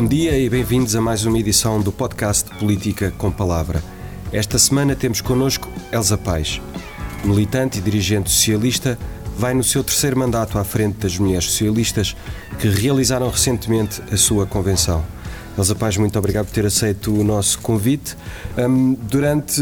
Bom dia e bem-vindos a mais uma edição do podcast Política com Palavra. Esta semana temos connosco Elsa Paes. Militante e dirigente socialista, vai no seu terceiro mandato à frente das mulheres socialistas que realizaram recentemente a sua convenção. Elsa Paz, muito obrigado por ter aceito o nosso convite. Um, durante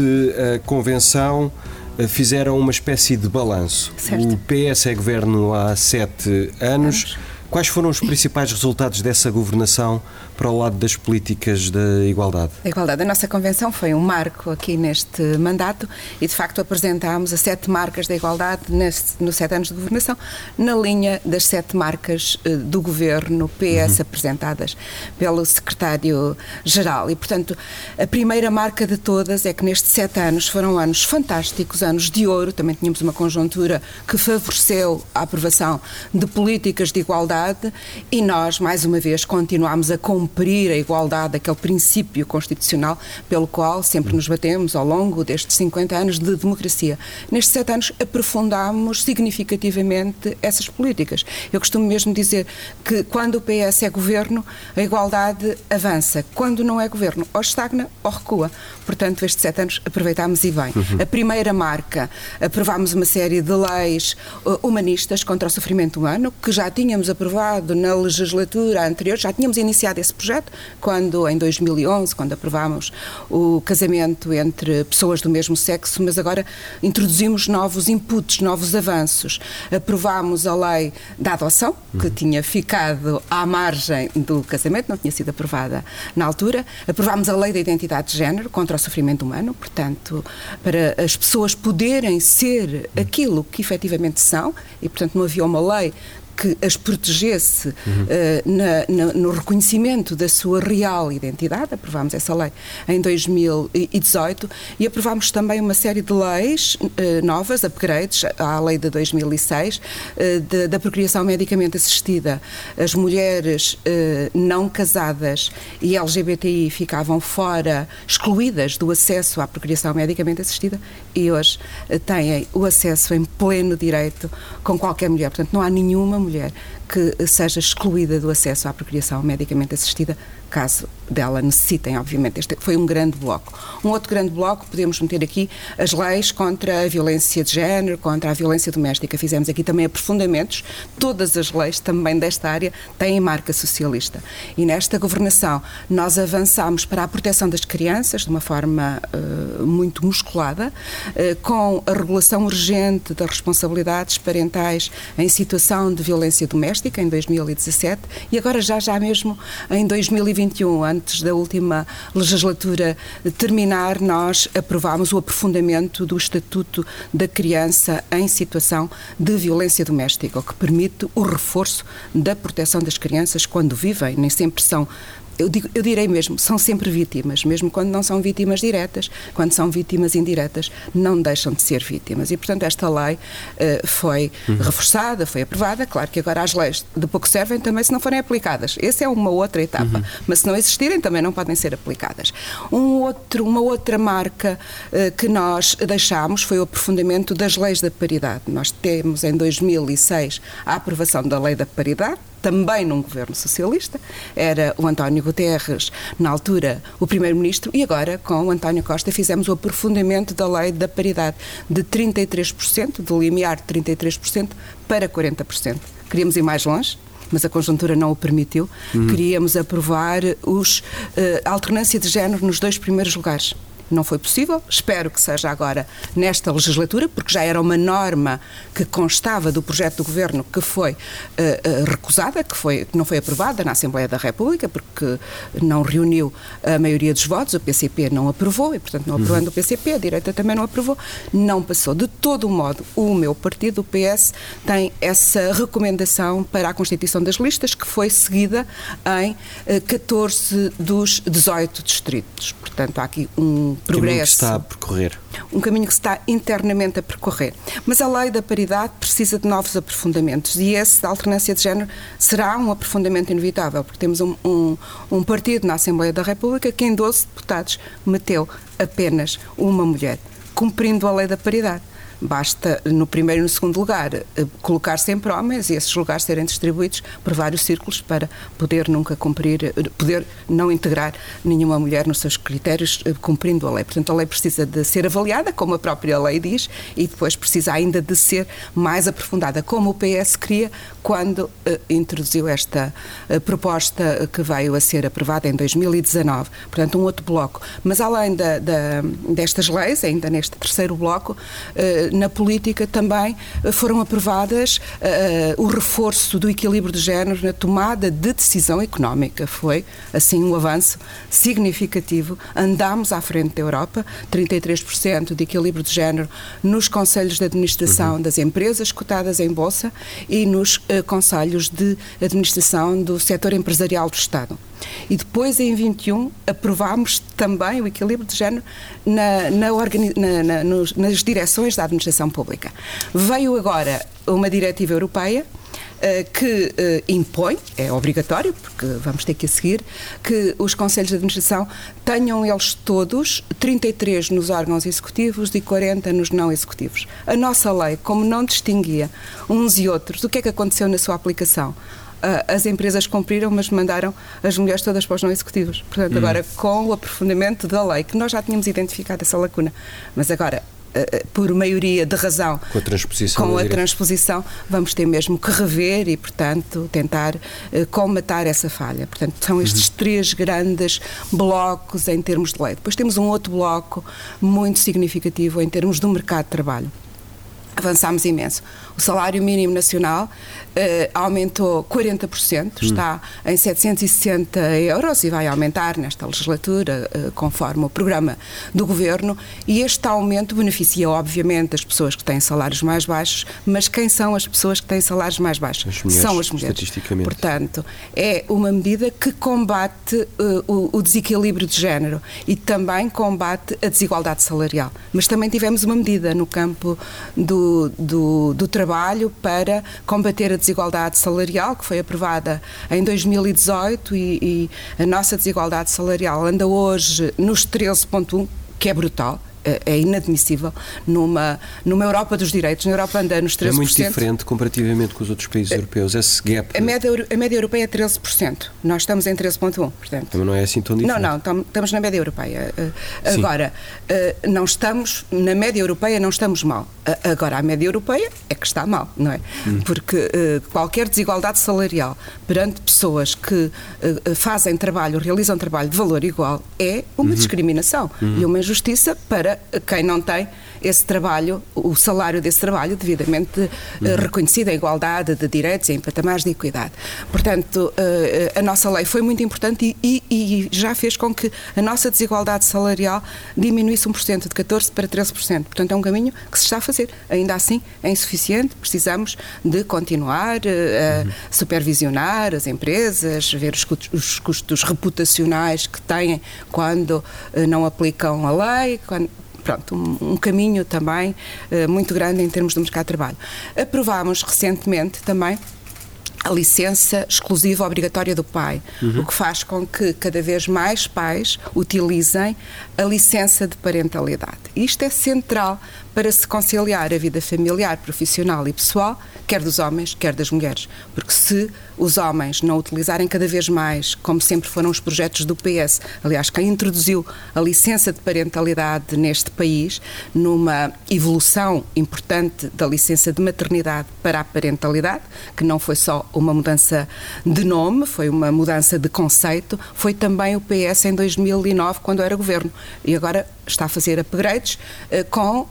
a convenção eh, fizeram uma espécie de balanço. Certo. O PS é governo há sete anos. Quais foram os principais resultados dessa governação para o lado das políticas da igualdade? A igualdade. A nossa convenção foi um marco aqui neste mandato e, de facto, apresentámos as sete marcas da igualdade neste, nos sete anos de governação, na linha das sete marcas eh, do governo PS uhum. apresentadas pelo secretário-geral. E, portanto, a primeira marca de todas é que nestes sete anos foram anos fantásticos, anos de ouro. Também tínhamos uma conjuntura que favoreceu a aprovação de políticas de igualdade e nós, mais uma vez, continuamos a cumprir a igualdade, aquele princípio constitucional pelo qual sempre nos batemos ao longo destes 50 anos de democracia. Nestes sete anos aprofundámos significativamente essas políticas. Eu costumo mesmo dizer que quando o PS é governo, a igualdade avança. Quando não é governo, ou estagna ou recua. Portanto, estes sete anos aproveitámos e bem. Uhum. A primeira marca, aprovámos uma série de leis uh, humanistas contra o sofrimento humano, que já tínhamos aprovado aprovado na legislatura anterior, já tínhamos iniciado esse projeto quando em 2011, quando aprovámos o casamento entre pessoas do mesmo sexo, mas agora introduzimos novos inputs, novos avanços. Aprovámos a lei da adoção, que uhum. tinha ficado à margem do casamento, não tinha sido aprovada na altura. Aprovámos a lei da identidade de género contra o sofrimento humano, portanto, para as pessoas poderem ser aquilo que efetivamente são, e portanto não havia uma lei que as protegesse uhum. uh, na, na, no reconhecimento da sua real identidade. Aprovámos essa lei em 2018 e aprovámos também uma série de leis uh, novas, upgrades, à lei de 2006, uh, de, da procriação medicamente assistida. As mulheres não casadas e LGBTI ficavam fora, excluídas do acesso à procriação medicamente assistida e hoje têm o acesso em pleno direito com qualquer mulher. Portanto, não há nenhuma mulher mulher que seja excluída do acesso à procriação medicamente assistida, caso dela necessitem, obviamente. Este foi um grande bloco. Um outro grande bloco, podemos meter aqui as leis contra a violência de género, contra a violência doméstica. Fizemos aqui também aprofundamentos. Todas as leis, também desta área, têm marca socialista. E nesta governação, nós avançamos para a proteção das crianças de uma forma uh, muito musculada, uh, com a regulação urgente das responsabilidades parentais em situação de violência doméstica em 2017 e agora já já mesmo em 2021, antes da última legislatura terminar, nós aprovámos o aprofundamento do Estatuto da Criança em situação de violência doméstica, o que permite o reforço da proteção das crianças quando vivem, nem sempre são eu, digo, eu direi mesmo, são sempre vítimas, mesmo quando não são vítimas diretas, quando são vítimas indiretas, não deixam de ser vítimas. E, portanto, esta lei uh, foi uhum. reforçada, foi aprovada. Claro que agora as leis de pouco servem também se não forem aplicadas. Essa é uma outra etapa. Uhum. Mas se não existirem, também não podem ser aplicadas. Um outro, uma outra marca uh, que nós deixámos foi o aprofundamento das leis da paridade. Nós temos em 2006 a aprovação da lei da paridade, também num governo socialista, era o António Guterres, na altura, o primeiro-ministro, e agora, com o António Costa, fizemos o aprofundamento da lei da paridade de 33%, de limiar de 33% para 40%. Queríamos ir mais longe, mas a conjuntura não o permitiu. Uhum. Queríamos aprovar os, uh, a alternância de género nos dois primeiros lugares não foi possível. Espero que seja agora nesta legislatura, porque já era uma norma que constava do projeto do governo que foi uh, recusada, que, foi, que não foi aprovada na Assembleia da República, porque não reuniu a maioria dos votos, o PCP não aprovou, e portanto não uhum. aprovando uhum. o PCP, a direita também não aprovou, não passou. De todo o modo, o meu partido, o PS, tem essa recomendação para a constituição das listas, que foi seguida em uh, eh, 14 dos 18 distritos. Portanto, há aqui um progresso. Caminho que está a percorrer. Um caminho que está internamente a percorrer. Mas a lei da paridade precisa de novos aprofundamentos e esse da alternância de género será um aprofundamento inevitável, porque temos um, um, um partido na Assembleia da República que em 12 deputados meteu apenas uma mulher, cumprindo a lei da paridade Basta, no primeiro e no segundo lugar, eh, colocar sempre homens e esses lugares serem distribuídos por vários círculos para poder nunca cumprir, eh, poder não integrar nenhuma mulher nos seus critérios, eh, cumprindo a lei. Portanto, a lei precisa de ser avaliada, como a própria lei diz, e depois precisa ainda de ser mais aprofundada, como o PS queria quando introduziu esta proposta que veio a ser aprovada em 2019. Portanto, um outro bloco. Mas além da, da, destas leis, ainda neste terceiro bloco, na política também foram aprovadas o reforço do equilíbrio de género na tomada de decisão económica. Foi, assim, um avanço significativo. Andámos à frente da Europa, 33% de equilíbrio de género nos conselhos de administração uhum. das empresas cotadas em bolsa e nos conselhos de administração do setor empresarial do Estado. E depois, em 21, aprovámos também o equilíbrio de género na, na, na, na nos, nas direções da administração pública. Veio agora uma diretiva europeia eh, que uh, impõe, é obrigatório, porque vamos ter que a seguir, que os conselhos de administração tenham eles todos 33 nos órgãos executivos e 40 nos não executivos. A nossa lei, como não distinguia uns e outros, o que é que aconteceu na sua aplicação? As empresas cumpriram, mas mandaram as mulheres todas para os não executivos. Portanto, hum. agora, com o aprofundamento da lei, que nós já tínhamos identificado essa lacuna, mas agora eh, eh, por maioria de razão com a transposição, com a transposição vamos ter mesmo que rever e, portanto, tentar uh, essa falha. Portanto, são estes uhum. três grandes blocos em termos de lei. Depois temos um outro bloco muito significativo em termos do mercado de trabalho avançámos imenso. O salário mínimo nacional aumentou 40%, hum. está em 760 euros e vai aumentar nesta legislatura, uh, conforme o programa do governo. E este aumento beneficia, obviamente, as pessoas que têm salários mais baixos, mas quem são as pessoas que têm salários mais baixos? As mulheres, são as mulheres. Estatisticamente. Portanto, é uma medida que combate uh, o, o desequilíbrio de género e também combate a desigualdade salarial. Mas também tivemos uma medida no campo do do, do, trabalho para combater a desigualdade salarial, que foi aprovada em 2018 e, e a nossa desigualdade salarial anda hoje nos 13,1, que é brutal é inadmissível numa, numa Europa dos direitos. Na Europa anda nos 13%. É muito diferente comparativamente com os outros países europeus, esse gap. A média, a média europeia é 13%. Nós estamos em 13,1%. Portanto. Também não é assim tão diferente. Não, não, estamos na média europeia. Eh, agora, eh, não estamos, na média europeia não estamos mal. Agora, a média europeia é que está mal, não é? Hum. Porque eh, qualquer desigualdade salarial perante pessoas que fazem trabalho, realizam trabalho de valor igual, é uma uhum. discriminação uhum. e uma injustiça para quem não tem esse trabalho, o salário desse trabalho devidamente uhum. reconhecido, a igualdade de direitos em patamares de equidade. Portanto, eh, a nossa lei foi muito importante e, e, já fez com que a nossa desigualdade salarial diminuísse 1%, de 14% para 13%. Portanto, é um caminho que se está a fazer. Ainda assim, é insuficiente, precisamos de continuar a uhum. supervisionar as empresas, ver os custos, os custos reputacionais que têm quando não aplicam a lei, quando, pronto, um, caminho também uh, muito grande em termos do mercado de trabalho. Aprovámos recentemente também a licença exclusiva obrigatória do pai, uhum. o que faz com que cada vez mais pais utilizem a licença de parentalidade. Isto é central para se conciliar a vida familiar, profissional e pessoal, quer dos homens, quer das mulheres. Porque se os homens não utilizarem cada vez mais, como sempre foram os projetos do PS, aliás, quem introduziu a licença de parentalidade neste país, numa evolução importante da licença de maternidade para a parentalidade, que não foi só uma mudança de nome, foi uma mudança de conceito, foi também o PS em 2009, quando era governo. E agora está a fazer upgrades uh, com uh,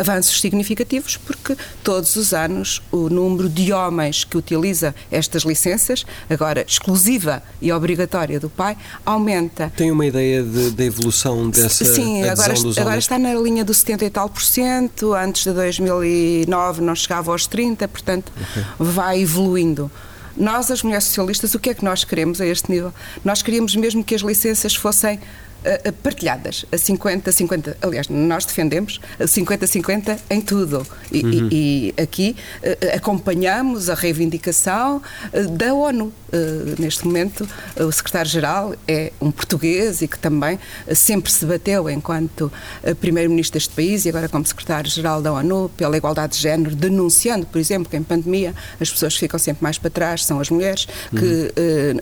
avanços significativos, porque todos os anos o número de homens que utiliza estas licenças, agora exclusiva e obrigatória do pai, aumenta. Tem uma ideia da evolução dessa Sim, agora, agora está na linha do 70 e tal por cento, antes de 2009 não chegava aos 30, portanto okay. vai evoluindo. Nós, as mulheres socialistas, o que é que nós queremos a este nível? Nós queríamos mesmo que as licenças fossem partilhadas, a 50-50. Aliás, nós defendemos a 50-50 em tudo. E, uhum. e, e aqui uh, acompanhamos a reivindicação uh, da ONU neste momento, o secretário-geral é um português e que também sempre se bateu enquanto primeiro-ministro deste país e agora como secretário-geral da ONU pela igualdade de género, denunciando, por exemplo, que em pandemia as pessoas ficam sempre mais para trás, são as mulheres, que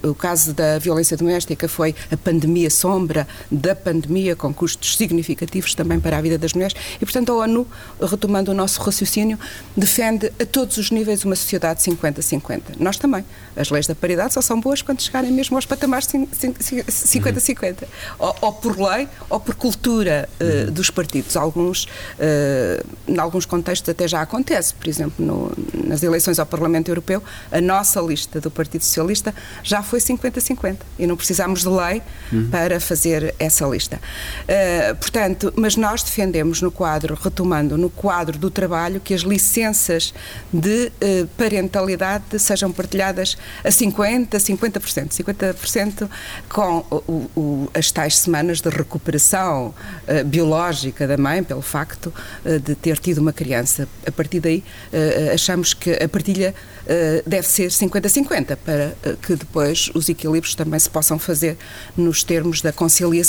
uhum. o caso da violência doméstica foi a pandemia sombra da pandemia, com custos significativos também para a vida das mulheres, e portanto a ONU, retomando o nosso raciocínio, defende a todos os níveis uma sociedade 50-50. Nós também. As leis da paridade só são boas quando chegarem mesmo aos patamares 50-50. Uhum. Ou, ou, por lei ou por cultura uh, dos partidos. Alguns, uh, em alguns contextos até já acontece. Por exemplo, no, nas eleições ao Parlamento Europeu, a nossa lista do Partido Socialista já foi 50-50 e não precisamos de lei uhum. para fazer essa lista. Uh, portanto, mas nós defendemos no quadro, retomando, no quadro do trabalho, que as licenças de uh, parentalidade sejam partilhadas a 50%, 50%, 50% com o, o, as tais semanas de recuperação uh, biológica da mãe, pelo facto de ter tido uma criança. A partir daí, achamos que a partilha deve ser 50-50, para que depois os equilíbrios também se possam fazer nos termos da conciliação.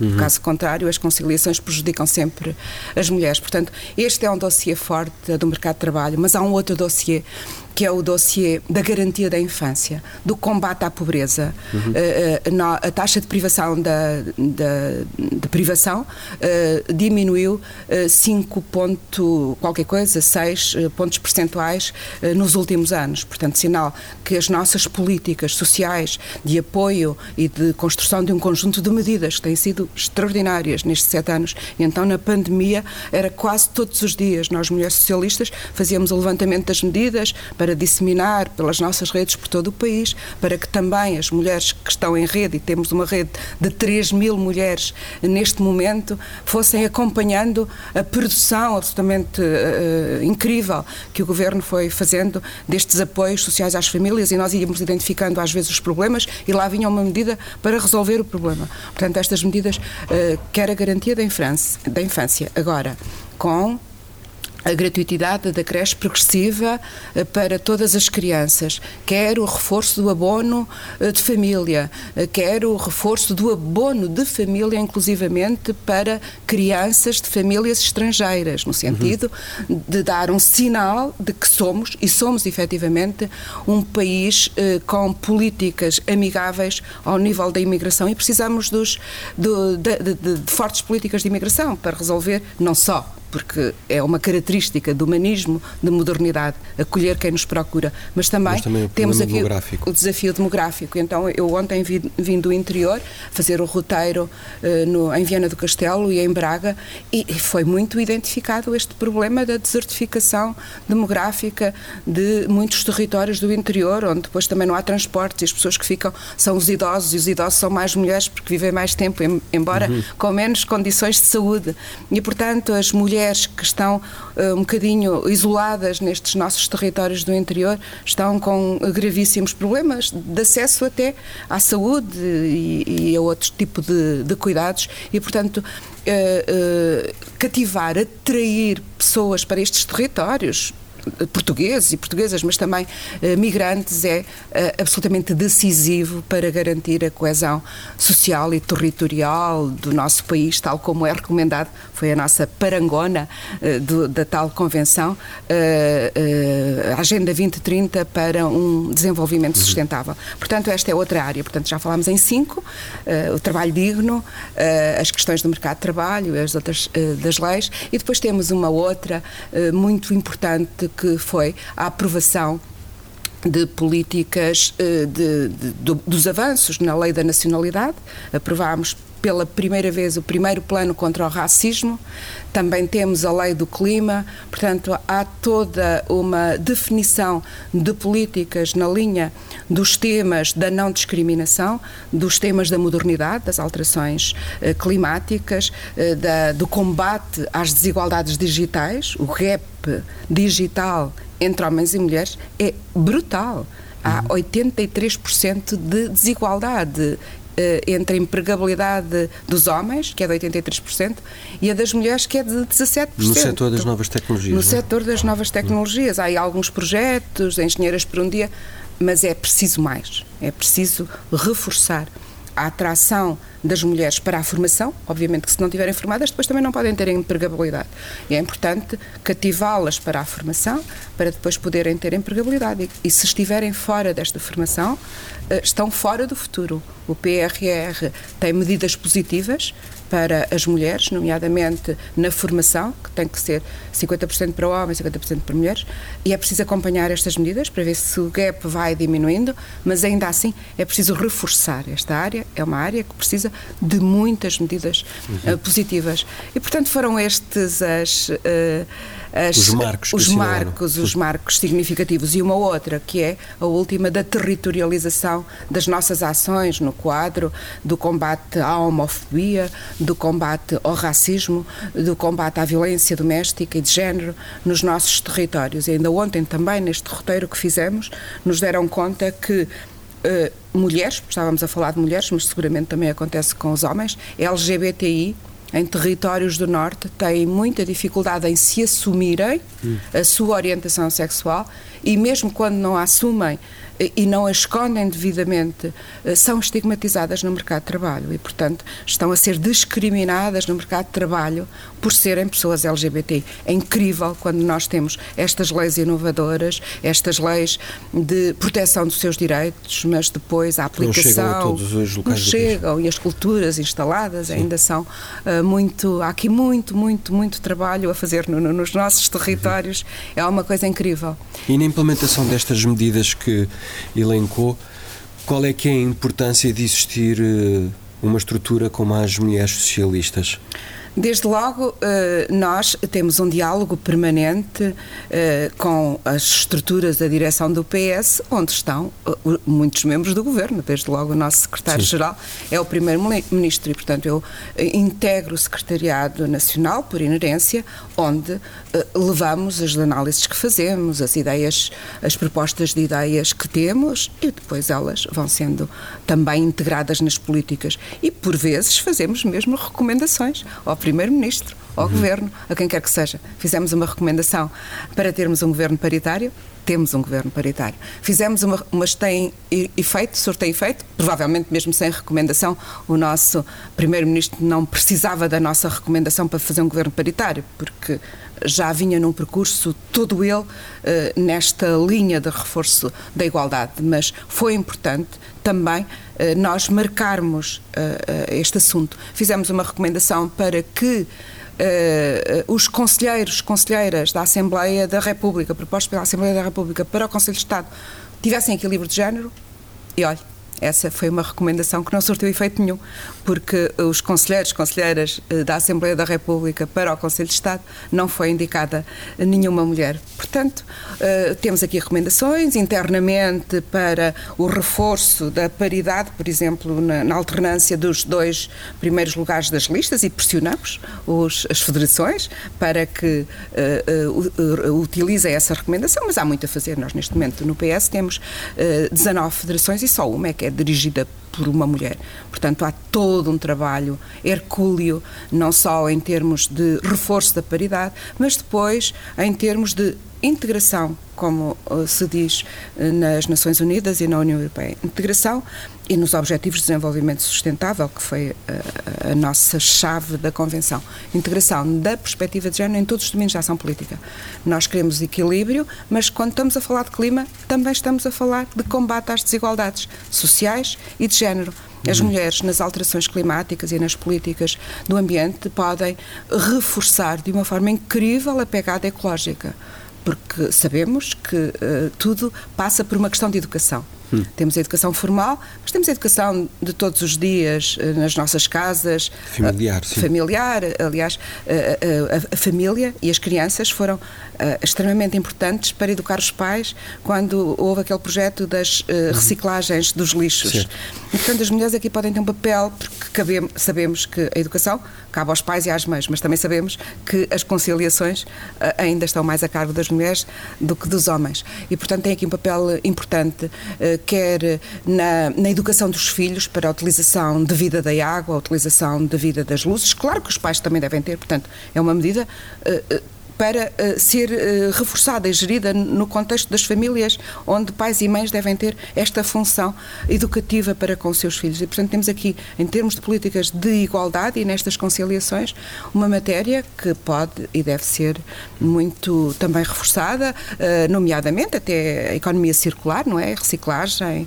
Uhum. Caso contrário, as conciliações prejudicam sempre as mulheres. Portanto, este é um dossiê forte do mercado de trabalho, mas há um outro dossiê que é o dossiê da garantia da infância, do combate à pobreza. Uhum. Uh, a taxa de privação da, da de privação uh, diminuiu 5 ponto qualquer coisa, 6 pontos percentuais nos últimos anos. Portanto, sinal que as nossas políticas sociais de apoio e de construção de um conjunto de medidas que têm sido extraordinárias nestes sete anos. E então, na pandemia, era quase todos os dias, nós mulheres socialistas fazíamos o levantamento das medidas para para disseminar pelas nossas redes por todo o país, para que também as mulheres que estão em rede, e temos uma rede de 3 mil mulheres neste momento, fossem acompanhando a produção absolutamente uh, incrível que o Governo foi fazendo destes apoios sociais às famílias e nós íamos identificando às vezes os problemas e lá vinha uma medida para resolver o problema. Portanto, estas medidas, uh, quer a garantia da infância, da infância agora com a gratuitidade da creche progressiva eh, para todas as crianças, quer o reforço do abono eh, de família, eh, quer o reforço do abono de família, inclusivamente para crianças de famílias estrangeiras, no sentido uhum. de dar um sinal de que somos, e somos efetivamente, um país com políticas amigáveis ao nível da imigração e precisamos dos, do, de, de, de fortes políticas de imigração para resolver não só porque é uma característica do humanismo, de modernidade, acolher quem nos procura, mas também, mas também temos aqui demográfico. o desafio demográfico. Então, eu ontem vim, vim do interior fazer o roteiro uh, no, em Viana do Castelo e em Braga e, e, foi muito identificado este problema da desertificação demográfica de muitos territórios do interior, onde depois também não há transportes e as pessoas que ficam são os idosos e os idosos são mais mulheres porque vivem mais tempo, embora uhum. com menos condições de saúde. E, portanto, as mulheres mulheres que estão uh, um bocadinho isoladas nestes nossos territórios do interior estão com gravíssimos problemas de acesso até à saúde e, e a outro tipo de, de cuidados. E, portanto, uh, cativar, atrair pessoas para estes territórios, portugueses e portuguesas, mas também uh, migrantes, é uh, absolutamente decisivo para garantir a coesão social e territorial do nosso país, tal como é recomendado, foi a nossa parangona uh, do, da tal convenção, a Agenda 2030 para um desenvolvimento sustentável. Portanto, esta é outra área. Portanto, já falámos em cinco, o trabalho digno, as questões do mercado de trabalho, as outras das leis, e depois temos uma outra muito importante que foi a aprovação de políticas eh, de, de, de, dos avanços na lei da nacionalidade. Aprovámos pela primeira vez o primeiro plano contra o racismo, também temos a lei do clima, portanto, há toda uma definição de políticas na linha dos temas da não discriminação, dos temas da modernidade, das alterações eh, climáticas, eh, da, do combate às desigualdades digitais, o gap digital entre homens e mulheres é brutal. Há 83% de desigualdade entre a empregabilidade dos homens, que é de 83%, e a das mulheres, que é de 17%. No setor das novas tecnologias. No é? setor das novas tecnologias. Há aí alguns projetos, engenheiras por um dia, mas é preciso mais, é preciso reforçar a atração das mulheres para a formação, obviamente que se não estiverem formadas depois também não podem ter empregabilidade. E é importante cativá-las para a formação para depois poderem ter empregabilidade. E, se estiverem fora desta formação, eh, estão fora do futuro. O PRR tem medidas positivas para as mulheres, nomeadamente na formação, que tem que ser 50% para homens, 50% para mulheres, e é preciso acompanhar estas medidas para ver se o gap vai diminuindo, mas ainda assim é preciso reforçar esta área, é uma área que precisa de muitas medidas uhum. uh, positivas. E, portanto, foram estes as. Uh, as, os marcos, os marcos, os marcos significativos e uma outra que é a última da territorialização das nossas ações no quadro do combate à homofobia, do combate ao racismo, do combate à violência doméstica e de género nos nossos territórios. E ainda ontem também neste roteiro que fizemos nos deram conta que Uh, mulheres, estávamos a falar de mulheres, mas seguramente também acontece com os homens, LGBTI em territórios do Norte têm muita dificuldade em se assumirem hum. a sua orientação sexual e mesmo quando não a assumem e não a escondem devidamente, eh, são estigmatizadas no mercado de trabalho e, portanto, estão a ser discriminadas no mercado de trabalho por serem pessoas LGBT. É incrível quando nós temos estas leis inovadoras, estas leis de proteção dos seus direitos, mas depois a aplicação. Não chegam. Não chegam e as culturas instaladas Sim. ainda são uh, muito. Há aqui muito, muito, muito trabalho a fazer no, no, nos nossos territórios. Uhum. É uma coisa incrível. E na implementação destas medidas que elencou, qual é que é a importância de existir eh, uma estrutura como as mulheres socialistas? Desde logo, eh, nós temos um diálogo permanente eh, com as estruturas da direção do PS, onde estão eh, muitos membros do governo. Desde logo, o nosso secretário-geral é o primeiro-ministro e, portanto, eu integro o Secretariado Nacional, por inerência, onde levamos as análises que fazemos, as ideias, as propostas de ideias que temos e depois elas vão sendo também integradas nas políticas. E, por vezes, fazemos mesmo recomendações ao Primeiro-Ministro, ao uhum. Governo, a quem quer que seja. Fizemos uma recomendação para termos um governo paritário, temos um governo paritário. Fizemos uma, mas tem efeito, sorteio efeito, provavelmente mesmo sem recomendação, o nosso primeiro-ministro não precisava da nossa recomendação para fazer um governo paritário, porque já vinha num percurso todo ele uh, nesta linha de reforço da igualdade, mas foi importante também uh, nós marcarmos uh, este assunto. Fizemos uma recomendação para que os conselheiros, conselheiras da Assembleia da República, propostos pela Assembleia da República para o Conselho de Estado, tivessem equilíbrio de género, e olha, essa foi uma recomendação que não surtiu efeito nenhum, porque os conselheiros, conselheiras eh, da Assembleia da República para o Conselho de Estado não foi indicada nenhuma mulher. Portanto, eh, temos aqui recomendações internamente para o reforço da paridade, por exemplo, na, alternância dos dois primeiros lugares das listas e pressionamos os, as federações para que uh, utilizem essa recomendação, mas há muito a fazer. Nós, neste momento, no PS, temos uh, 19 federações e só uma é que é dirigida por uma mulher. Portanto, há todo um trabalho hercúleo, não só em termos de reforço da paridade, mas depois em termos de integração, como uh, se diz uh, nas Nações Unidas e na União Europeia. Integração e nos Objetivos de Desenvolvimento Sustentável, que foi a, uh, a nossa chave da Convenção. Integração da perspectiva de género em todos os domínios da ação política. Nós queremos equilíbrio, mas quando estamos a falar de clima, também estamos a falar de combate às desigualdades sociais e de género. As uhum. mulheres, nas alterações climáticas e nas políticas do ambiente, podem reforçar de uma forma incrível a pegada ecológica porque sabemos que uh, tudo passa por uma questão de educação. Hum. Temos a educação formal, mas temos a educação de todos os dias uh, nas nossas casas. Familiar, sim. Familiar, aliás, uh, a, a, família e as crianças foram extremamente importantes para educar os pais quando houve aquele projeto das uhum. reciclagens dos lixos. Certo. E, portanto, as mulheres aqui podem ter um papel, porque cabemos, sabemos que a educação cabe aos pais e às mães, mas também sabemos que as conciliações ainda estão mais a cargo das mulheres do que dos homens. E, portanto, tem aqui um papel importante quer na, na educação dos filhos para a utilização devida da água, a utilização devida das luzes. Claro que os pais também devem ter, portanto, é uma medida para uh, ser uh, reforçada e gerida no contexto das famílias onde pais e mães devem ter esta função educativa para com os seus filhos. E, portanto, temos aqui, em termos de políticas de igualdade e nestas conciliações, uma matéria que pode e deve ser muito também reforçada, uh, nomeadamente até a economia circular, não é? A reciclagem,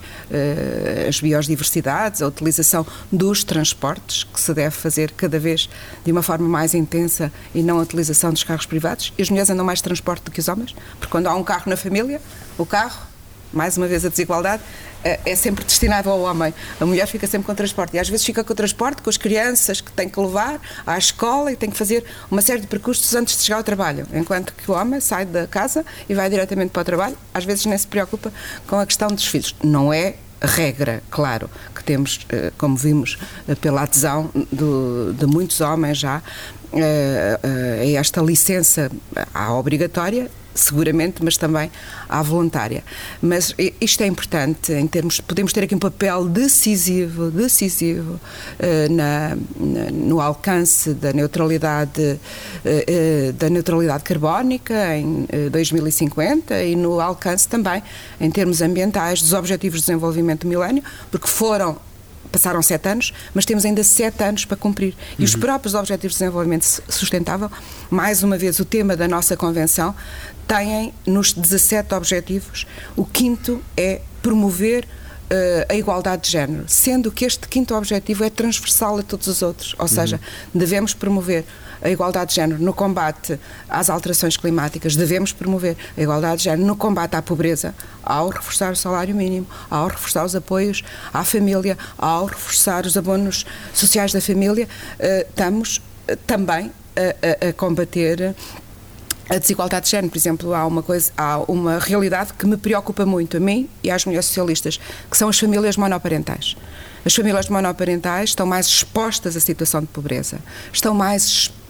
as biodiversidades, a utilização dos transportes, que se deve fazer cada vez de uma forma mais intensa e não a utilização dos carros privados. E as mulheres andam mais de transporte do que os homens, porque quando há um carro na família, o carro, mais uma vez a desigualdade, eh, é sempre destinado ao homem. A mulher fica sempre com o transporte. E às vezes fica com o transporte, com as crianças que tem que levar à escola e tem que fazer uma série de percursos antes de chegar ao trabalho. Enquanto que o homem sai da casa e vai diretamente para o trabalho, às vezes nem se preocupa com a questão dos filhos. Não é regra, claro, que temos, eh, como vimos, eh, pela adesão de muitos homens já eh, esta licença à obrigatória seguramente, mas também à voluntária. Mas isto é importante em termos, podemos ter aqui um papel decisivo, decisivo uh, na, na, no alcance da neutralidade uh, da neutralidade carbónica em 2050 e no alcance também em termos ambientais dos objetivos de desenvolvimento do milénio, porque foram passaram sete anos, mas temos ainda sete anos para cumprir. E uhum. os próprios Objetivos de Desenvolvimento Sustentável, mais uma vez o tema da nossa convenção, têm nos 17 objetivos, o quinto é promover uh, a igualdade de género, sendo que este quinto objetivo é transversal a todos os outros, ou seja, uhum. devemos promover a igualdade de género no combate às alterações climáticas, devemos promover a igualdade de género no combate à pobreza, ao reforçar o salário mínimo, ao reforçar os apoios à família, ao reforçar os abonos sociais da família, uh, estamos uh, também a, a, a combater a desigualdade de género, por exemplo, há uma coisa, há uma realidade que me preocupa muito a mim e às mulheres socialistas, que são as famílias monoparentais. As famílias monoparentais estão mais expostas à situação de pobreza, estão mais expostas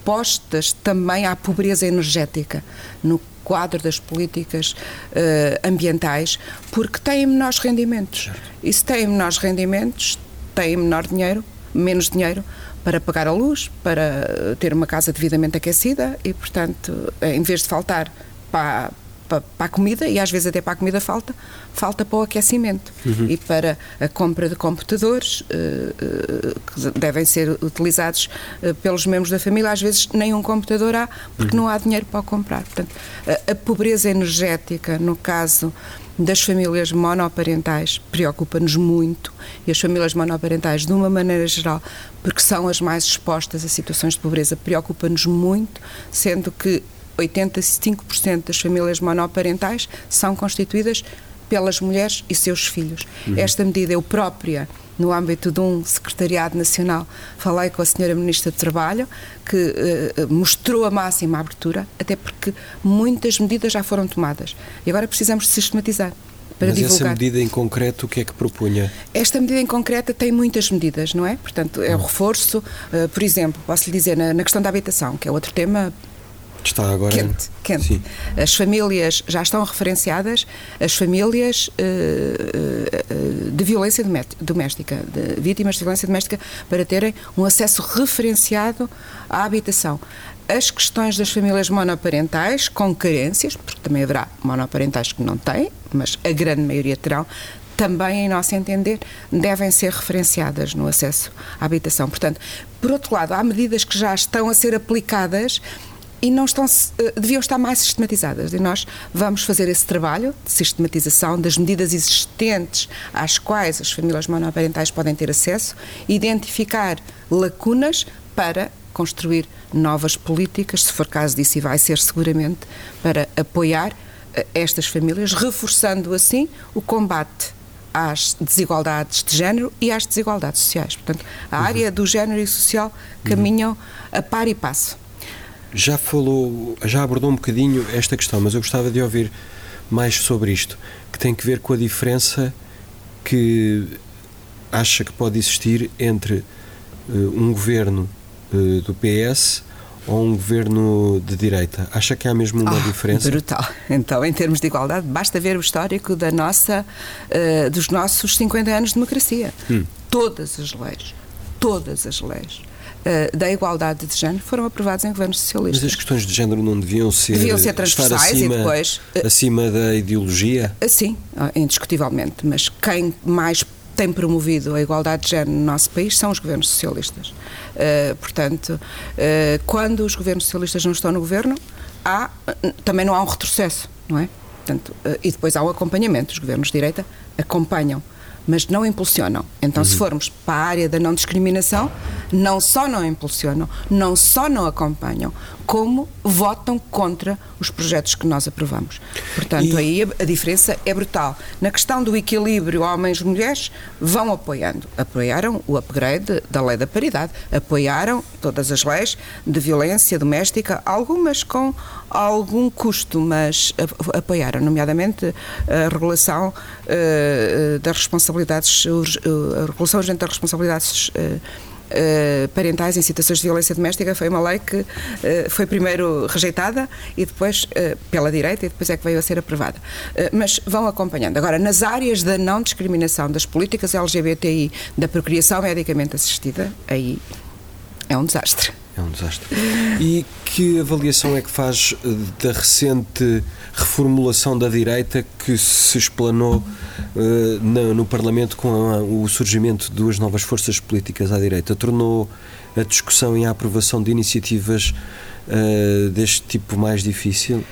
também à pobreza energética no quadro das políticas uh, ambientais, porque têm menores rendimentos. E se têm menores rendimentos, têm menor dinheiro, menos dinheiro para pagar a luz, para ter uma casa devidamente aquecida e, portanto, em vez de faltar para, para, para, a comida, e às vezes até para a comida falta, falta para o aquecimento uhum. e para a compra de computadores uh, uh, que devem ser utilizados uh, pelos membros da família. Às vezes nem um computador há porque uhum. não há dinheiro para o comprar. Portanto, a, a pobreza energética, no caso das famílias monoparentais preocupa-nos muito e as famílias monoparentais, de uma maneira geral, porque são as mais expostas a situações de pobreza, preocupa-nos muito, sendo que 85% das famílias monoparentais são constituídas pelas mulheres e seus filhos. Uhum. Esta medida eu própria no âmbito de um secretariado nacional, falei com a senhora Ministra do Trabalho, que uh, mostrou a máxima abertura, até porque muitas medidas já foram tomadas. E agora precisamos sistematizar. Para Mas divulgar. essa medida em concreto, o que é que propunha? Esta medida em concreto tem muitas medidas, não é? Portanto, é o reforço, uh, por exemplo, posso lhe dizer, na, na questão da habitação, que é outro tema Está agora. Quente, quente. Sim. As famílias já estão referenciadas, as famílias uh, uh, de violência doméstica, de vítimas de violência doméstica, para terem um acesso referenciado à habitação. As questões das famílias monoparentais, com carências, porque também haverá monoparentais que não têm, mas a grande maioria terão, também, em nosso entender, devem ser referenciadas no acesso à habitação. Portanto, por outro lado, há medidas que já estão a ser aplicadas e não estão, eh, deviam estar mais sistematizadas. E nós vamos fazer esse trabalho de sistematização das medidas existentes às quais as famílias monoparentais podem ter acesso, identificar lacunas para construir novas políticas, se for caso disso, e vai ser seguramente, para apoiar eh, estas famílias, reforçando assim o combate às desigualdades de género e às desigualdades sociais. Portanto, a uhum. área do género e social caminham a par e passo já falou, já abordou um bocadinho esta questão, mas eu gostava de ouvir mais sobre isto, que tem que ver com a diferença que acha que pode existir entre uh, um governo uh, do PS ou um governo de direita? Acha que há mesmo uma oh, diferença? Brutal. Então, em termos de igualdade, basta ver o histórico da nossa, uh, dos nossos 50 anos de democracia. Hum. Todas as leis, todas as leis uh, da igualdade de género foram aprovados em governos socialistas. Mas as questões de género não deviam ser, deviam ser transversais acima, e depois. Uh, acima da ideologia? Sim, indiscutivelmente. Mas quem mais tem promovido a igualdade de género no nosso país são os governos socialistas. Uh, portanto, uh, quando os governos socialistas não estão no governo, há, também não há um retrocesso, não é? Portanto, uh, e depois há o um acompanhamento. Os governos de direita acompanham mas não impulsionam. Então, uhum. se formos para a área da não discriminação, não só não impulsionam, não só não acompanham, como votam contra os projetos que nós aprovamos. Portanto, e... aí a, diferença é brutal. Na questão do equilíbrio homens-mulheres, vão apoiando. Apoiaram o upgrade da lei da paridade, apoiaram todas as leis de violência doméstica, algumas com algum custo, mas apoiaram, nomeadamente a regulação uh, das responsabilidades, a regulação urgente das responsabilidades uh, uh, parentais em situações de violência doméstica foi uma lei que uh, foi primeiro rejeitada e depois uh, pela direita e depois é que veio a ser aprovada. mas vão acompanhando. Agora, nas áreas da não discriminação, das políticas LGBTI, da procriação medicamente assistida, aí é um desastre. É um desastre. E que avaliação é que faz da recente reformulação da direita que se explanou uh, no, no, Parlamento com a, o surgimento de duas novas forças políticas à direita? Tornou a discussão e a aprovação de iniciativas uh, deste tipo mais difícil?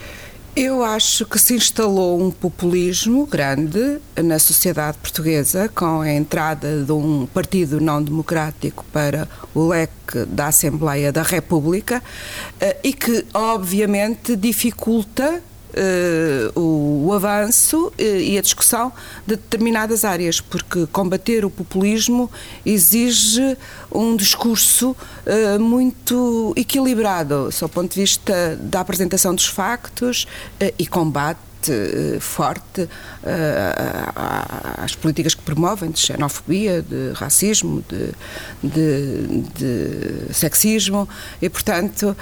Eu acho que se instalou um populismo grande na sociedade portuguesa com a entrada de um partido não democrático para o leque da Assembleia da República eh, e que, obviamente, dificulta Uh, o, o, avanço uh, e a discussão de determinadas áreas, porque combater o populismo exige um discurso uh, muito equilibrado, do ponto de vista da apresentação dos factos e combate forte às políticas que promovem de xenofobia, de racismo, de, de, de sexismo e, portanto,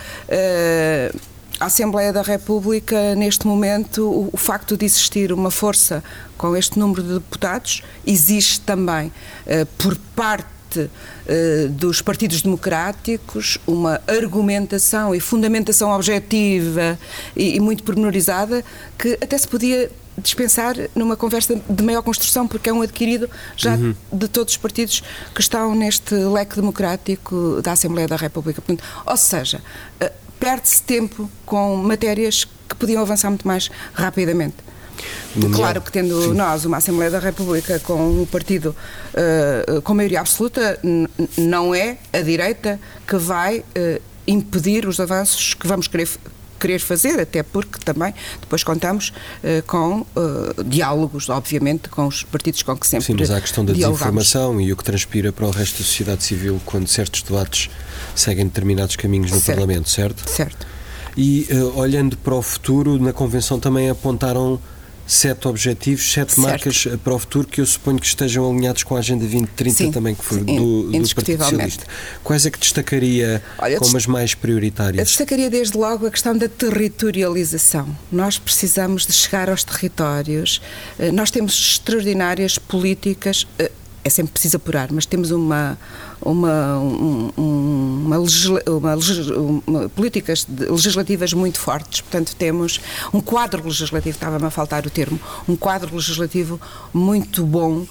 a Assembleia da República, neste momento, o, o, facto de existir uma força com este número de deputados, existe também uh, por parte uh, dos partidos democráticos uma argumentação e fundamentação objetiva e, e muito pormenorizada que até se podia dispensar numa conversa de maior construção, porque é um adquirido já uhum. de todos os partidos que estão neste leque democrático da Assembleia da República. Portanto, ou seja, uh, perde-se tempo com matérias que podiam avançar muito mais rapidamente. Claro que tendo Sim. nós uma Assembleia da República com um partido uh, com maioria absoluta, não é a direita que vai uh, impedir os avanços que vamos querer querer fazer, até porque também depois contamos uh, com uh, diálogos, obviamente, com os partidos com que sempre Sim, mas há a questão da desinformação e o que transpira para o resto da sociedade civil quando certos debates seguem determinados caminhos no certo. Parlamento, certo? Certo. E uh, olhando para o futuro, na Convenção também apontaram sete objetivos, sete certo. marcas para o futuro que eu suponho que estejam alinhados com a Agenda 2030 sim, também, que foi do, do Partido Socialista. Quais é que destacaria Olha, como as mais prioritárias? Eu destacaria desde logo a questão da territorialização. Nós precisamos de chegar aos territórios. Eh, nós temos extraordinárias políticas eh, é sempre preciso apurar, mas temos uma, uma, uma, legisla, uma, uma, políticas legislativas muito fortes, portanto temos um quadro legislativo, estava-me a faltar o termo, um quadro legislativo muito bom uh,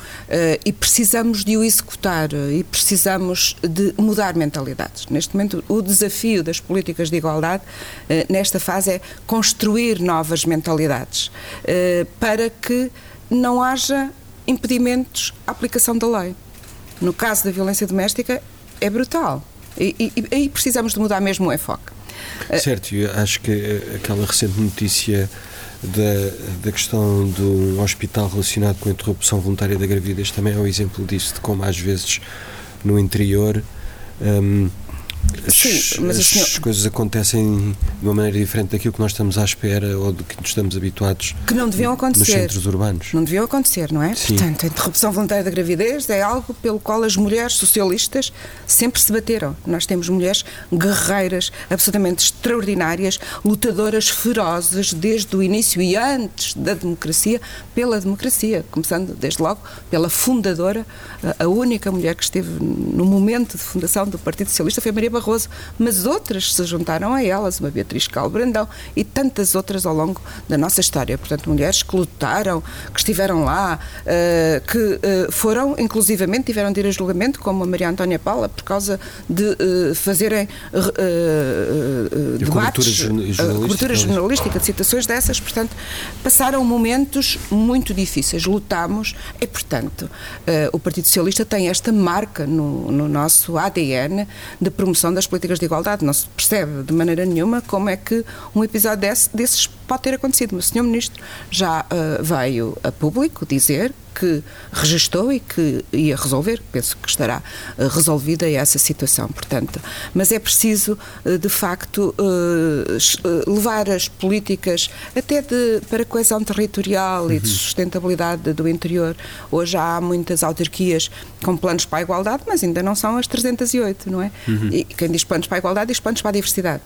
e precisamos de o executar e precisamos de mudar mentalidades. Neste momento o desafio das políticas de igualdade uh, nesta fase é construir novas mentalidades uh, para que não haja impedimentos à aplicação da lei. No caso da violência doméstica, é brutal. E, aí precisamos de mudar mesmo o enfoque. Certo, eu acho que aquela recente notícia da, da questão um hospital relacionado com a interrupção voluntária da gravidez também é um exemplo disso, de como às vezes no interior um, Sim, mas as senhor... coisas acontecem de uma maneira diferente daquilo que nós estamos à espera ou do que estamos habituados. Que não deviam acontecer. Nos centros urbanos. Não deviam acontecer, não é? Sim. Portanto, a interrupção voluntária da gravidez é algo pelo qual as mulheres socialistas sempre se bateram. Nós temos mulheres guerreiras, absolutamente extraordinárias, lutadoras ferozes desde o início e antes da democracia, pela democracia, começando desde logo pela fundadora, a única mulher que esteve no momento de fundação do Partido Socialista foi Maria Barroso, mas outras se juntaram a elas, uma Beatriz Calbrandão e tantas outras ao longo da nossa história. Portanto, mulheres que lutaram, que estiveram lá, eh, que eh, foram, inclusivamente, tiveram de ir a julgamento, como a Maria Antónia Paula, por causa de eh, fazerem debates, cobertura jornalística, cobertura jornalística de situações dessas. Portanto, passaram momentos muito difíceis, lutámos e, portanto, o Partido Socialista tem esta marca no, no nosso ADN de promoção das políticas de igualdade. Não se percebe de maneira nenhuma como é que um episódio desse, desses pode ter acontecido. Mas o Sr. Ministro já uh, veio a público dizer que registou e que ia resolver. Penso que estará uh, resolvida essa situação, portanto. Mas é preciso, uh, de facto, uh, levar as políticas até de, para a coesão territorial uhum. e de uhum. sustentabilidade do interior. Hoje há muitas autarquias com planos para a igualdade, mas ainda não são as 308, não é? Uhum. E quem diz planos para a igualdade diz planos para a diversidade.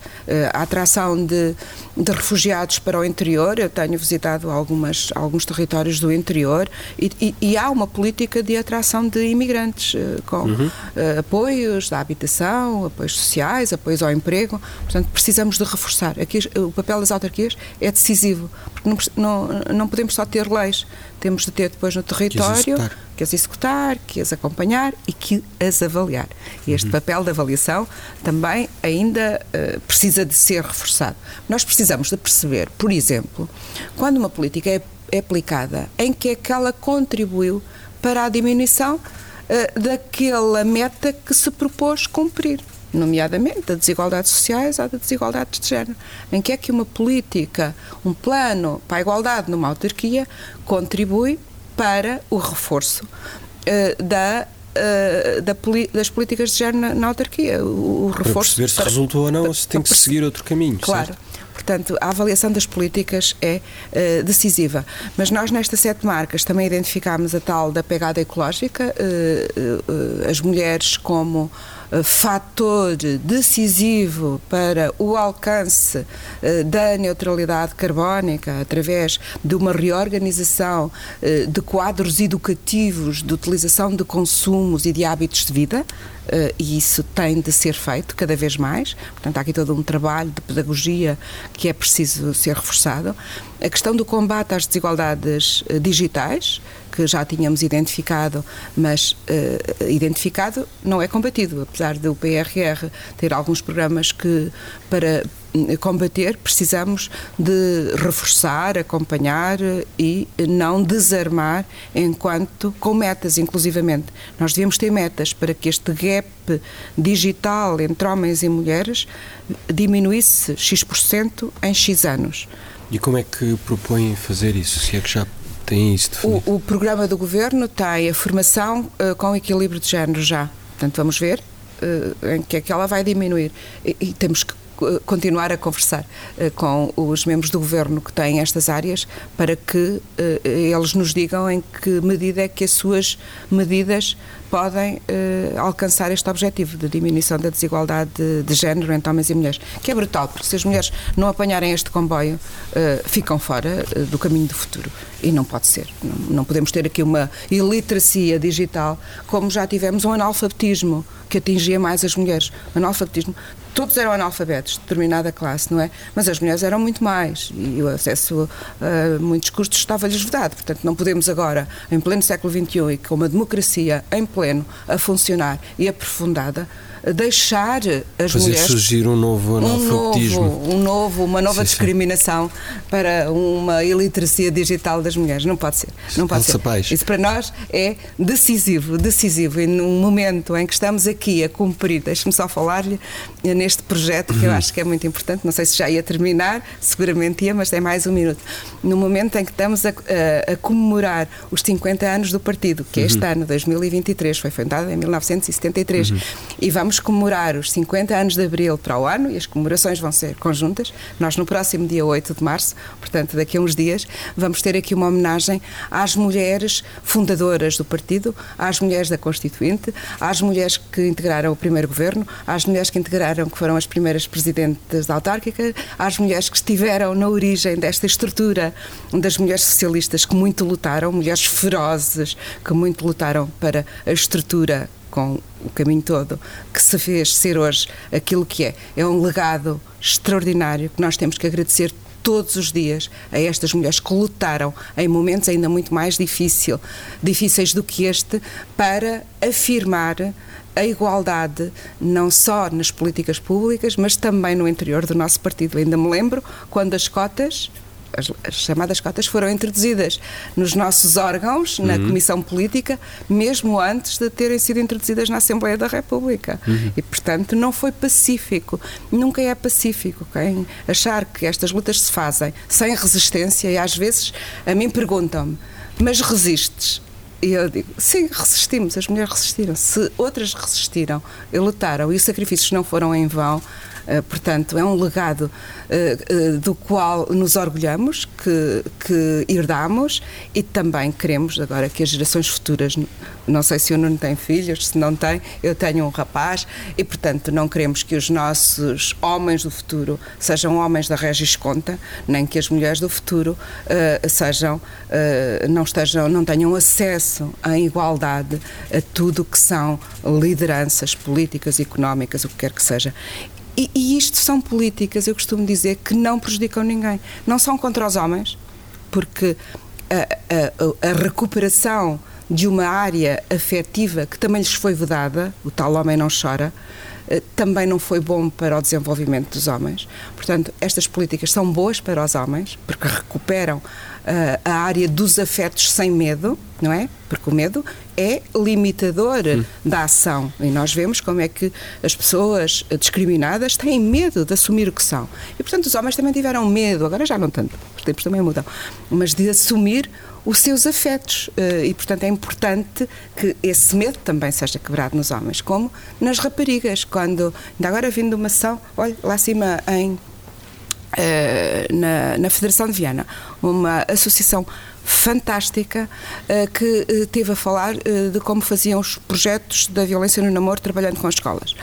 a atração de, de refugiados para o interior, eu tenho visitado algumas, alguns territórios do interior e, e, e, há uma política de atração de imigrantes, eh, com uhum. uh, apoios da habitação, apoios sociais, apoios ao emprego. Portanto, precisamos de reforçar. Aqui o papel das autarquias é decisivo, porque não, não, não podemos só ter leis, temos de ter depois no território que as executar, que as acompanhar e que as avaliar. E este uhum. papel de avaliação também ainda uh, precisa de ser reforçado. Nós precisamos de perceber, por exemplo, quando uma política é aplicada, em que é que ela contribuiu para a diminuição uh, daquela meta que se propôs cumprir nomeadamente da desigualdades sociais ou da desigualdades de género. Em que é que uma política, um plano para a igualdade numa autarquia contribui para o reforço uh, da Uh, da das políticas de género na, na autarquia. O, o reforço. Para perceber se para, resultou ou não, para, se tem que seguir outro caminho. Claro. Certo? Portanto, a avaliação das políticas é uh, decisiva. Mas nós, nestas sete marcas, também identificámos a tal da pegada ecológica, uh, uh, as mulheres como fator decisivo para o alcance da neutralidade carbónica através de uma reorganização de quadros educativos de utilização de consumos e de hábitos de vida. E isso tem de ser feito cada vez mais. Portanto, há aqui todo um trabalho de pedagogia que é preciso ser reforçado. A questão do combate às desigualdades digitais, que já tínhamos identificado, mas uh, identificado não é combatido, apesar do PRR ter alguns programas que para combater, precisamos de reforçar, acompanhar e não desarmar enquanto com metas, inclusivamente. Nós devemos ter metas para que este gap digital entre homens e mulheres diminuísse X% em X anos. E como é que propõem fazer isso? Se é que já tem definido? O, o programa do governo tem a formação uh, com equilíbrio de género já. Portanto, vamos ver uh, em que é que ela vai diminuir. E, e temos que continuar a conversar com os membros do governo que têm estas áreas para que eles nos digam em que medida é que as suas medidas podem uh, alcançar este objetivo de diminuição da desigualdade de, de, género entre homens e mulheres, que é brutal, porque se as mulheres não apanharem este comboio, ficam fora do caminho do futuro. E não pode ser. Não, não podemos ter aqui uma iliteracia digital, como já tivemos um analfabetismo que atingia mais as mulheres. O analfabetismo todos eram analfabetos, de determinada classe, não é? Mas as mulheres eram muito mais e o acesso a muitos cursos estava-lhes vedado. Portanto, não podemos agora, em pleno século XXI e com uma democracia em pleno a funcionar e aprofundada, deixar as Fazer mulheres surgir um novo analfabetismo. Um novo, um novo uma nova sim, discriminação sim. para uma iliteracia digital das mulheres. Não pode ser. Não pode ser. Isso para nós é decisivo, decisivo. E num momento em que estamos aqui a cumprir, deixe-me só falar-lhe, neste projeto que eu acho que é muito importante. Não sei se já ia terminar, seguramente ia, mas tem mais um minuto. No momento em que estamos a, a, a comemorar os 50 anos do partido, que é este ano, 2023, foi fundado em 1973, e vamos comemorar os 50 anos de abril para o ano, e as comemorações vão ser conjuntas. Nós, no próximo dia 8 de março, portanto, daqui a uns dias, vamos ter aqui uma homenagem às mulheres fundadoras do partido, às mulheres da Constituinte, às mulheres que integraram o primeiro governo, às mulheres que integraram, que foram as primeiras presidentes da autárquica, às mulheres que estiveram na origem desta estrutura das mulheres socialistas que muito lutaram, mulheres ferozes que muito lutaram para a estrutura com o caminho todo, que se fez ser hoje aquilo que é. É um legado extraordinário que nós temos que agradecer todos os dias a estas mulheres que lutaram em momentos ainda muito mais difícil, difíceis do que este, para afirmar a igualdade não só nas políticas públicas, mas também no interior do nosso partido. Ainda me lembro quando as cotas as, as, chamadas cotas foram introduzidas nos nossos órgãos, na uhum. Comissão Política, mesmo antes de terem sido introduzidas na Assembleia da República. Uhum. E, portanto, não foi pacífico. Nunca é pacífico. Quem achar que estas lutas se fazem sem resistência, e às vezes a mim perguntam-me, mas resistes? E eu digo, sim, resistimos, as mulheres resistiram. Se outras resistiram e lutaram e os sacrifícios não foram em vão, portanto, é um legado uh, uh, do qual nos orgulhamos, que, que herdamos e também queremos agora que as gerações futuras, não sei se o Nuno tem filhos, se não tem, eu tenho um rapaz e, portanto, não queremos que os nossos homens do futuro sejam homens da Regis Conta, nem que as mulheres do futuro sejam, não, estejam, não tenham acesso à igualdade a tudo que são lideranças políticas, económicas, o que quer que seja. E, e isto são políticas, eu costumo dizer, que não prejudicam ninguém. Não são contra os homens, porque a, a, a recuperação de uma área afetiva que também lhes foi vedada, o tal homem não chora, eh, também não foi bom para o desenvolvimento dos homens. Portanto, estas políticas são boas para os homens, porque recuperam a área dos afetos sem medo, não é? Porque o medo é limitador hum. da ação. E nós vemos como é que as pessoas discriminadas têm medo de assumir o que são. E, portanto, os homens também tiveram medo, agora já não tanto, os tempos também mudam, mas de assumir os seus afetos. Eh, e, portanto, é importante que esse medo também seja quebrado nos homens, como nas raparigas. Quando, ainda agora vindo uma ação, olha, lá acima em. Uh, na, na Federação de Viana, uma associação fantástica uh, que uh, teve a falar de como faziam os projetos da violência no namoro trabalhando com as escolas.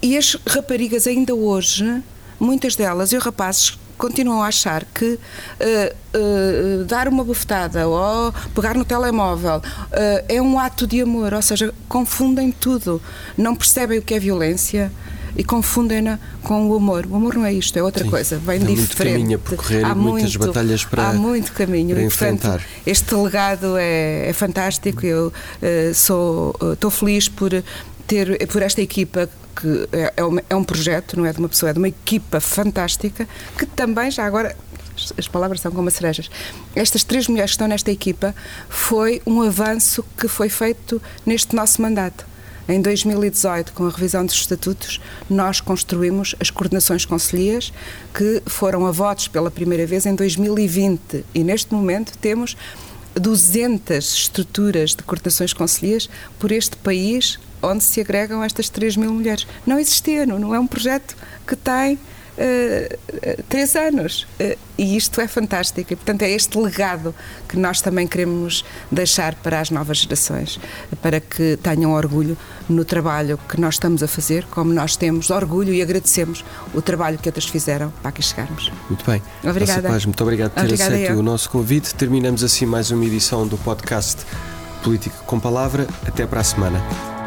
e as raparigas ainda hoje, muitas delas e os rapazes continuam a achar que uh, uh, dar uma bofetada ou pegar no telemóvel uh, é um ato de amor, ou seja, confundem tudo, não percebem o que é violência e confundem-na com o amor. O amor não é isto, é outra Sim, coisa, bem diferente. Muito caminho a percorrer, há muitas muito, batalhas para Há muito caminho. Para enfrentar. Portanto, este legado é, é fantástico. Eu uh, sou estou feliz por ter por esta equipa que é, é, é um projeto, não é de uma pessoa, é de uma equipa fantástica que também já agora as palavras são como cerejas. Estas três mulheres que estão nesta equipa foi um avanço que foi feito neste nosso mandato. Em 2018, com a revisão dos estatutos, nós construímos as coordenações conselheiras que foram a votos pela primeira vez em 2020 e neste momento temos 200 estruturas de coordenações conselheiras por este país onde se agregam estas 3 mil mulheres. Não existia, não é um projeto que tem uh, três anos. Uh, e isto é fantástico. E, portanto, é este legado que nós também queremos deixar para as novas gerações, para que tenham orgulho no trabalho que nós estamos a fazer, como nós temos orgulho e agradecemos o trabalho que outras fizeram para aqui chegarmos. Muito bem. Obrigada. Paz, muito obrigado por ter Obrigada aceito eu. o nosso convite. Terminamos assim mais uma edição do podcast Política com Palavra. Até para a semana.